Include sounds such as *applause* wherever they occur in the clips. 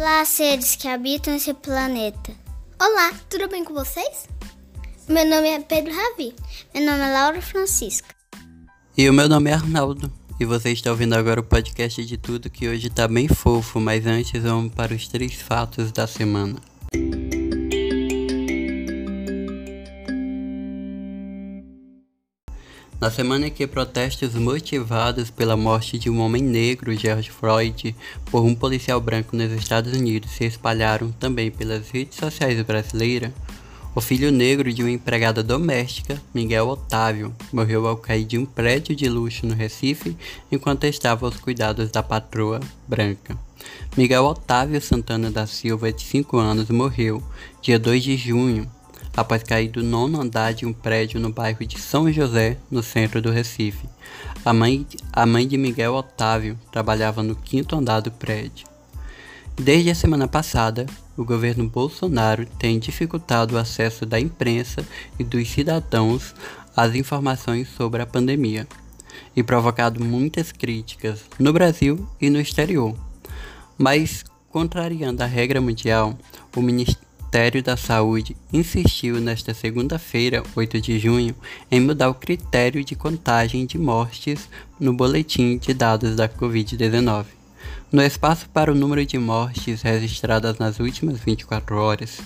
Olá, seres que habitam esse planeta. Olá, tudo bem com vocês? Meu nome é Pedro Ravi. Meu nome é Laura Francisca. E o meu nome é Arnaldo. E você está ouvindo agora o podcast de tudo que hoje tá bem fofo, mas antes vamos para os três fatos da semana. Na semana em que protestos motivados pela morte de um homem negro, George Floyd, por um policial branco nos Estados Unidos se espalharam também pelas redes sociais brasileiras, o filho negro de uma empregada doméstica, Miguel Otávio, morreu ao cair de um prédio de luxo no Recife enquanto estava aos cuidados da patroa branca. Miguel Otávio Santana da Silva, de 5 anos, morreu dia 2 de junho após cair do nono andar de um prédio no bairro de São José, no centro do Recife. A mãe, a mãe de Miguel Otávio trabalhava no quinto andar do prédio. Desde a semana passada, o governo Bolsonaro tem dificultado o acesso da imprensa e dos cidadãos às informações sobre a pandemia e provocado muitas críticas no Brasil e no exterior. Mas, contrariando a regra mundial, o Ministério Ministério da Saúde insistiu nesta segunda-feira, 8 de junho, em mudar o critério de contagem de mortes no boletim de dados da Covid-19. No espaço para o número de mortes registradas nas últimas 24 horas,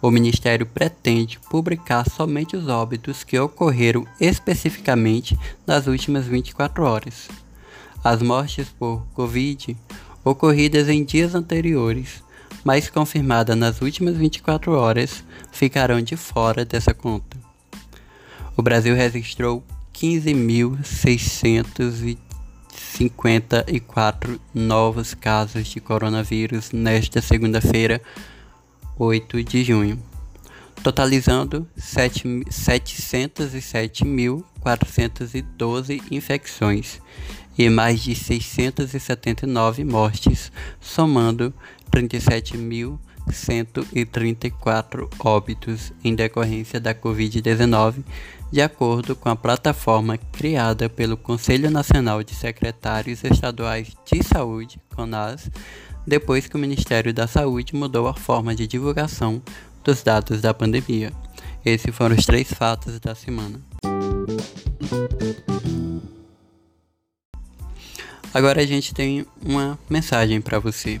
o Ministério pretende publicar somente os óbitos que ocorreram especificamente nas últimas 24 horas. As mortes por Covid ocorridas em dias anteriores mas confirmada nas últimas 24 horas, ficarão de fora dessa conta. O Brasil registrou 15.654 novos casos de coronavírus nesta segunda-feira, 8 de junho, totalizando 707.412 infecções e mais de 679 mortes, somando 37.134 óbitos em decorrência da Covid-19, de acordo com a plataforma criada pelo Conselho Nacional de Secretários Estaduais de Saúde, CONAS, depois que o Ministério da Saúde mudou a forma de divulgação dos dados da pandemia. Esses foram os três fatos da semana. Agora a gente tem uma mensagem para você.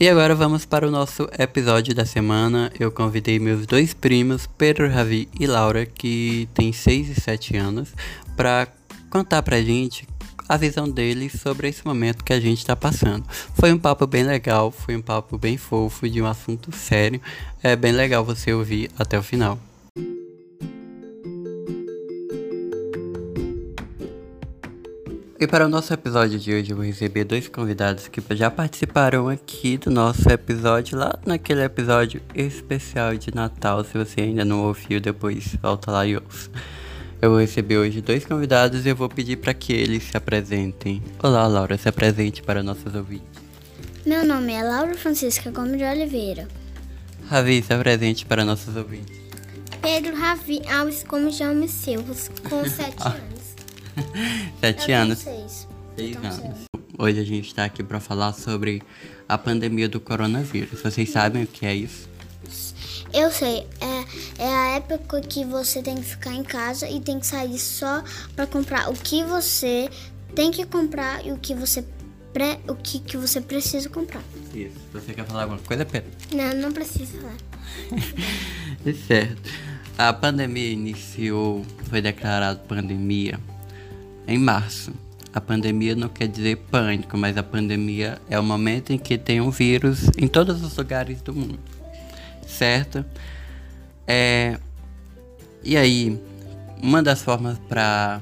E agora vamos para o nosso episódio da semana. Eu convidei meus dois primos, Pedro Ravi e Laura, que têm 6 e 7 anos, para contar pra gente a visão deles sobre esse momento que a gente está passando. Foi um papo bem legal, foi um papo bem fofo de um assunto sério. É bem legal você ouvir até o final. E para o nosso episódio de hoje, eu vou receber dois convidados que já participaram aqui do nosso episódio, lá naquele episódio especial de Natal. Se você ainda não ouviu, depois volta lá e ouça. Eu vou receber hoje dois convidados e eu vou pedir para que eles se apresentem. Olá, Laura, se apresente para nossos ouvintes. Meu nome é Laura Francisca Gomes de Oliveira. Ravi, se apresente para nossos ouvintes. Pedro Ravi Alves Gomes de Alves Silva, com *laughs* sete anos. *laughs* Sete anos. Seis. Seis anos. Hoje a gente está aqui para falar sobre a pandemia do coronavírus. Vocês sabem o que é isso? Eu sei, é, é a época que você tem que ficar em casa e tem que sair só para comprar o que você tem que comprar e o que você pre, o que, que você precisa comprar. Isso. Você quer falar alguma coisa, Pedro? Não, não precisa falar. É *laughs* certo. A pandemia iniciou, foi declarado pandemia em março. A pandemia não quer dizer pânico, mas a pandemia é o momento em que tem um vírus em todos os lugares do mundo, certo? É... E aí, uma das formas para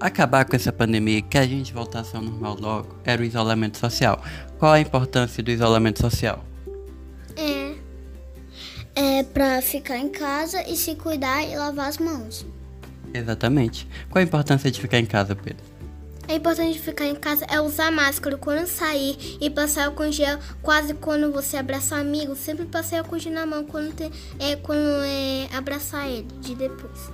acabar com essa pandemia, que a gente voltasse ao normal logo, era o isolamento social. Qual a importância do isolamento social? É. É pra ficar em casa e se cuidar e lavar as mãos. Exatamente. Qual a importância de ficar em casa, Pedro? É importante ficar em casa é usar máscara quando sair e passar em gel quase quando você abraça um amigo. Sempre passar em gel na mão quando, tem, é, quando é, abraçar ele de depois.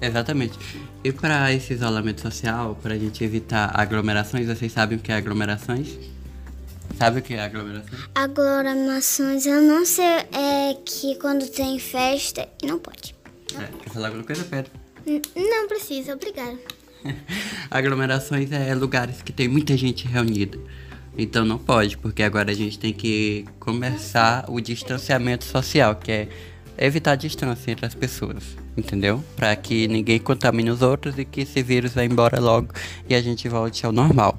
Exatamente. E para esse isolamento social, para a gente evitar aglomerações, vocês sabem o que é aglomerações? Sabe o que é aglomerações? Aglomerações, eu não sei, é que quando tem festa, não pode. É, quer falar alguma coisa, Pedro? Não precisa, obrigada. *laughs* Aglomerações é lugares que tem muita gente reunida. Então não pode, porque agora a gente tem que começar o distanciamento social, que é evitar a distância entre as pessoas, entendeu? Para que ninguém contamine os outros e que esse vírus vá embora logo e a gente volte ao normal.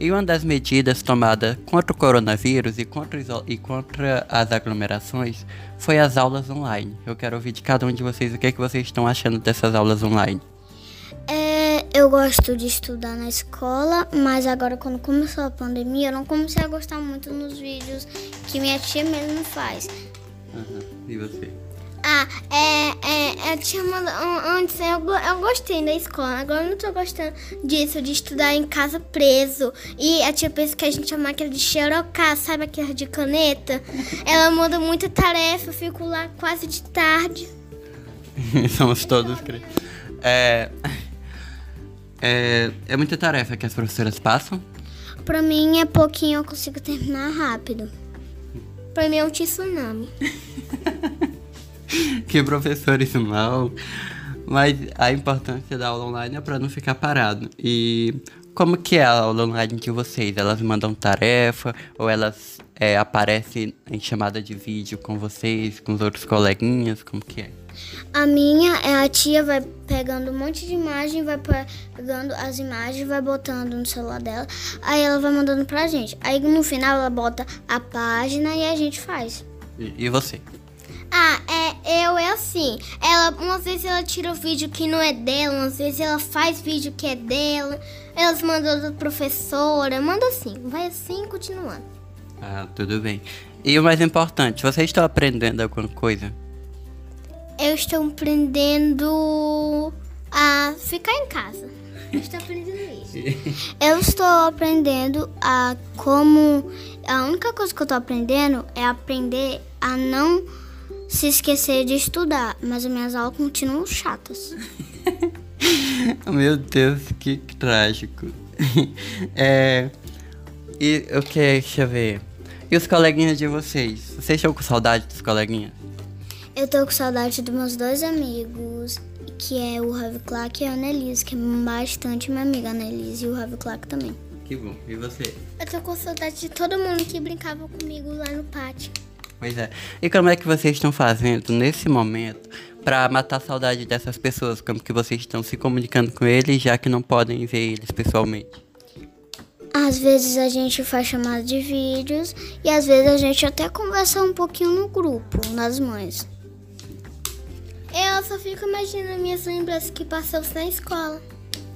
E uma das medidas tomadas contra o coronavírus e contra, e contra as aglomerações foi as aulas online. Eu quero ouvir de cada um de vocês o que, é que vocês estão achando dessas aulas online. É, eu gosto de estudar na escola, mas agora quando começou a pandemia, eu não comecei a gostar muito nos vídeos que minha tia mesmo faz. E você? Ah, é, é, eu tinha mandado antes, eu, eu gostei da escola, agora eu não tô gostando disso, de estudar em casa preso. E a tia pensa que a gente chama aquela de xerocar, sabe aquela de caneta? *laughs* Ela manda muita tarefa, eu fico lá quase de tarde. *laughs* Somos todos cri- é, é, é muita tarefa que as professoras passam. Pra mim é pouquinho, eu consigo terminar rápido. Pra mim é um tsunami. *laughs* Que professores mal. Mas a importância da aula online é para não ficar parado. E como que é a aula online de vocês? Elas mandam tarefa ou elas é, aparecem em chamada de vídeo com vocês, com os outros coleguinhas? Como que é? A minha é a tia vai pegando um monte de imagem, vai pegando as imagens, vai botando no celular dela, aí ela vai mandando pra gente. Aí no final ela bota a página e a gente faz. E, e você? Ah, é, eu é assim. Ela, umas vezes ela tira o vídeo que não é dela, umas vezes ela faz vídeo que é dela. Elas mandam da professora, manda assim, vai assim continuando. Ah, tudo bem. E o mais importante, vocês estão aprendendo alguma coisa? Eu estou aprendendo a ficar em casa. Eu estou aprendendo isso. *laughs* Eu estou aprendendo a como. A única coisa que eu tô aprendendo é aprender a não se esquecer de estudar, mas as minhas aulas continuam chatas. *laughs* Meu Deus, que trágico. *laughs* é. E o que? Deixa eu ver. E os coleguinhas de vocês? Vocês estão com saudade dos coleguinhas? Eu tô com saudade dos meus dois amigos, que é o Ravi Clark e a Annelise, que é bastante minha amiga, a Annelise e o Ravi Clark também. Que bom. E você? Eu tô com saudade de todo mundo que brincava comigo lá no pátio. Pois é. E como é que vocês estão fazendo nesse momento pra matar a saudade dessas pessoas? Como que vocês estão se comunicando com eles, já que não podem ver eles pessoalmente? Às vezes a gente faz chamada de vídeos e às vezes a gente até conversa um pouquinho no grupo, nas mães. Eu só fico imaginando minhas lembranças que passamos na escola.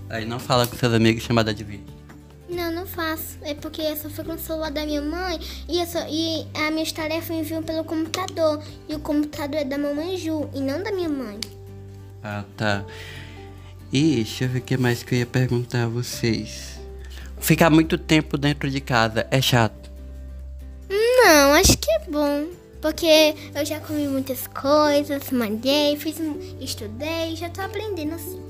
Aí não fala com seus amigos chamada de vídeo. Não, não faço. É porque eu só fico no celular da minha mãe e, eu só, e as minhas tarefas enviam pelo computador. E o computador é da mamãe Ju e não da minha mãe. Ah, tá. E deixa eu ver o que mais que eu ia perguntar a vocês. Ficar muito tempo dentro de casa é chato. Não, acho que é bom. Porque eu já comi muitas coisas, mandei, fiz, estudei, já tô aprendendo assim.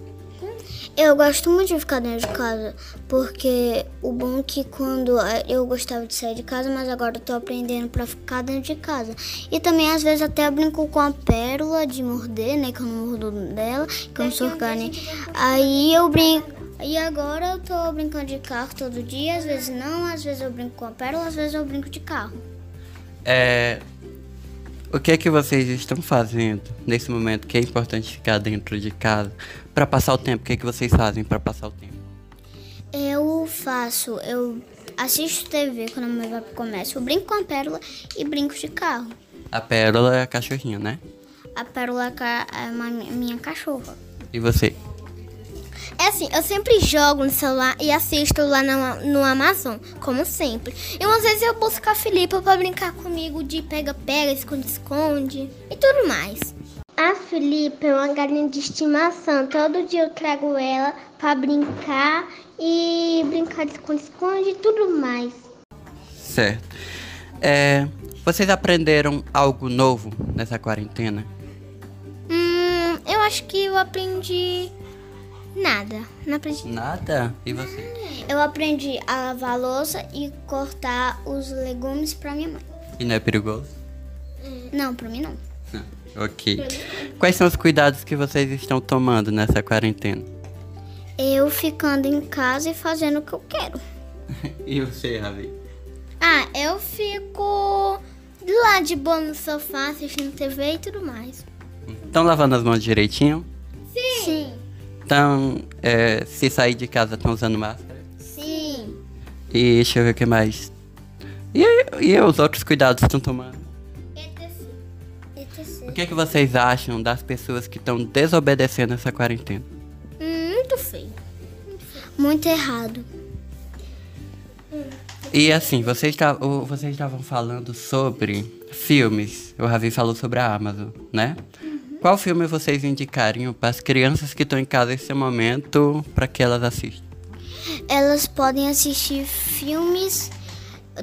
Eu gosto muito de ficar dentro de casa, porque o bom é que quando eh, eu gostava de sair de casa, mas agora eu tô aprendendo pra ficar dentro de casa. E também às vezes até eu brinco com a pérola de morder, né, que eu não mordo dela, que eu não sou carne. Aí eu brinco. E agora eu tô brincando de carro todo dia, às vezes não, às vezes eu brinco com a pérola, às vezes eu brinco de carro. É. O que é que vocês estão fazendo nesse momento que é importante ficar dentro de casa pra passar o tempo? O que é que vocês fazem pra passar o tempo? Eu faço, eu assisto TV quando a mãe vai pro comércio, eu brinco com a pérola e brinco de carro. A pérola é a cachorrinha, né? A pérola é ca- é minha cachorra. E você? Assim, eu sempre jogo no celular e assisto lá no, no Amazon, como sempre. E umas vezes eu busco a Filipa pra brincar comigo de pega-pega, esconde-esconde e tudo mais. A Filipa é uma galinha de estimação. Todo dia eu trago ela pra brincar e brincar de esconde-esconde e tudo mais. Certo. É, vocês aprenderam algo novo nessa quarentena? Hum, eu acho que eu aprendi nada. Não aprendi. Nada? E você? Eu aprendi a lavar a louça e cortar os legumes pra minha mãe. E não é perigoso? Não, pra mim não. Não. Ok. Quais são os cuidados que vocês estão tomando nessa quarentena? Eu ficando em casa e fazendo o que eu quero. *laughs* E você, Ravi? Ah, eu fico lá de boa no sofá, assistindo TV e tudo mais. Estão lavando as mãos direitinho? Sim. Então, é, se sair de casa, estão usando máscara? Sim. E deixa eu ver o que mais. E, e os outros cuidados estão tomando? O que, é que vocês acham das pessoas que estão desobedecendo essa quarentena? Hum, muito feio. Muito errado. E assim, vocês estavam falando sobre filmes. O Ravi falou sobre a Amazon, né? Qual filme vocês indicariam para as crianças que estão em casa nesse momento para que elas assistam? Elas podem assistir filmes,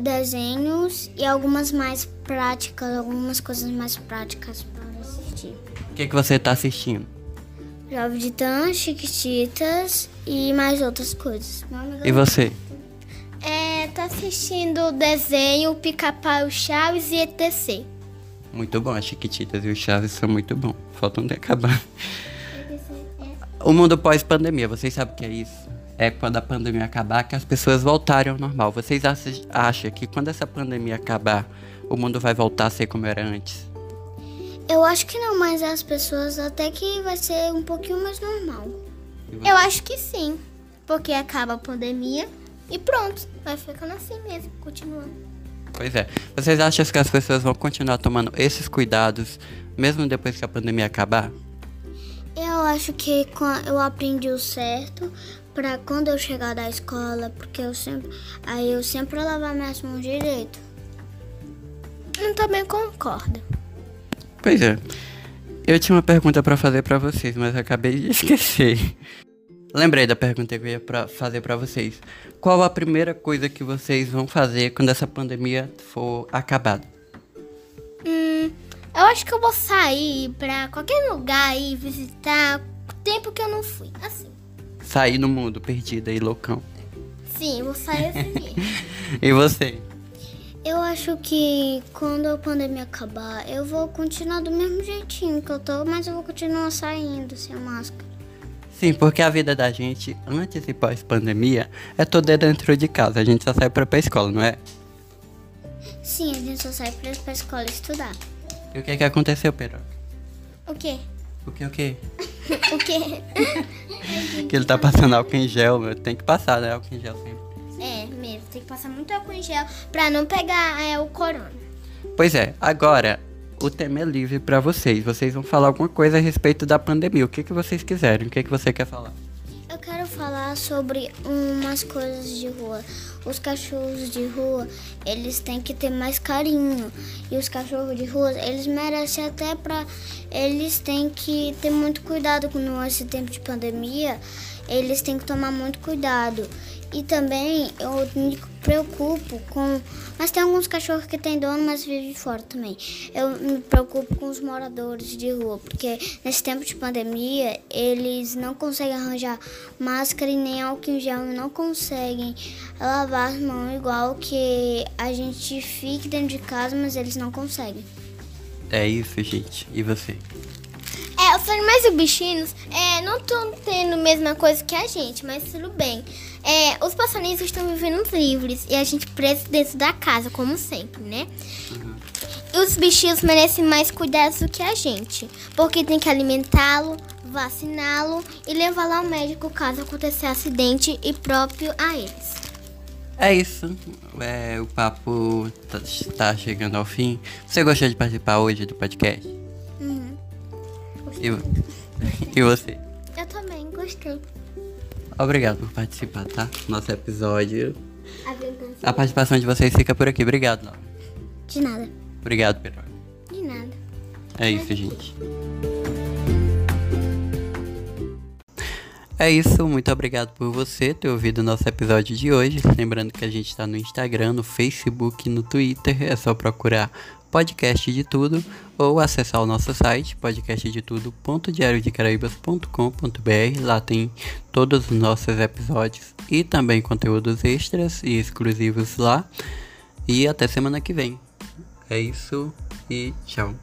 desenhos e algumas mais práticas, algumas coisas mais práticas para assistir. O que, que você tá assistindo? Jovem de Titã, Chiquititas e mais outras coisas. E você? É, tá assistindo o desenho Pica-Pau Chaves e ETC. Muito bom, as Chiquititas e os Chaves são muito bons. Faltam de acabar. O mundo pós-pandemia, vocês sabem o que é isso? É quando a pandemia acabar que as pessoas voltarem ao normal. Vocês acham, acham que quando essa pandemia acabar, o mundo vai voltar a ser como era antes? Eu acho que não, mas as pessoas até que vai ser um pouquinho mais normal. Eu acho que sim, porque acaba a pandemia e pronto, vai ficando assim mesmo, continuando. Pois é. Vocês acham que as pessoas vão continuar tomando esses cuidados mesmo depois que a pandemia acabar? Eu acho que eu aprendi o certo pra quando eu chegar da escola, porque eu sempre, aí eu sempre lavar minhas mãos direito. Eu também concordo. Pois é. Eu tinha uma pergunta pra fazer pra vocês, mas acabei de *laughs* esquecer. Lembrei da pergunta que eu ia pra fazer pra vocês. Qual a primeira coisa que vocês vão fazer quando essa pandemia for acabada? Hum, eu acho que eu vou sair pra qualquer lugar aí visitar o tempo que eu não fui. Assim. Sair no mundo perdida e loucão. Sim, eu vou sair assim. *laughs* E você? Eu acho que quando a pandemia acabar, eu vou continuar do mesmo jeitinho que eu tô, mas eu vou continuar saindo sem máscara. Sim, porque a vida da gente, antes e pós-pandemia, é toda dentro de casa. A gente só sai pra, pra escola, não é? Sim, a gente só sai pra, pra escola estudar. E o que que aconteceu, Pedro? o quê? O que, o que? O quê? *laughs* *laughs* Que ele tá passando álcool em gel, meu. Tem que passar, né? Álcool em gel sempre. É, mesmo, tem que passar muito álcool em gel pra não pegar é, o corona. Pois é, agora o tema é livre pra vocês. Vocês vão falar alguma coisa a respeito da pandemia. O que, que vocês quiserem. O que, que você quer falar? Eu quero falar sobre umas coisas de rua. Os cachorros de rua, eles têm que ter mais carinho. E os cachorros de rua, eles merecem até pra. Eles têm que ter muito cuidado com esse tempo de pandemia. Eles têm que tomar muito cuidado. E também eu me preocupo com. Mas tem alguns cachorros que têm dono, mas vivem fora também. Eu me preocupo com os moradores de rua, porque nesse tempo de pandemia eles não conseguem arranjar máscara e nem álcool em gel, não conseguem lavar as mãos igual que a gente fique dentro de casa, mas eles não conseguem. É isso, gente. E você? Os animais e bichinhos é, não estão tendo a mesma coisa que a gente, mas tudo bem. É, os passarinhos estão vivendo livres e a gente preso dentro da casa, como sempre, né? E os bichinhos merecem mais cuidados do que a gente, porque tem que alimentá-lo, vaciná-lo e levá-lo ao médico caso acontecer acidente e próprio a eles. É isso. É, o papo tá, tá chegando ao fim. Você gostou de participar hoje do podcast? E, vo- *laughs* você? Eu também gostei. Obrigado por participar, tá? Nosso episódio. A participação de vocês fica por aqui. Obrigado, Laura. De nada. Obrigado, Pedro. De nada. É isso, gente. É isso, muito obrigado por você ter ouvido o nosso episódio de hoje. Lembrando que a gente está no Instagram, no Facebook, no Twitter, é só procurar podcast de tudo ou acessar o nosso site podcastdetudo.diariodecaraíbas.com.br. Lá tem todos os nossos episódios e também conteúdos extras e exclusivos lá. E até semana que vem. É isso e tchau.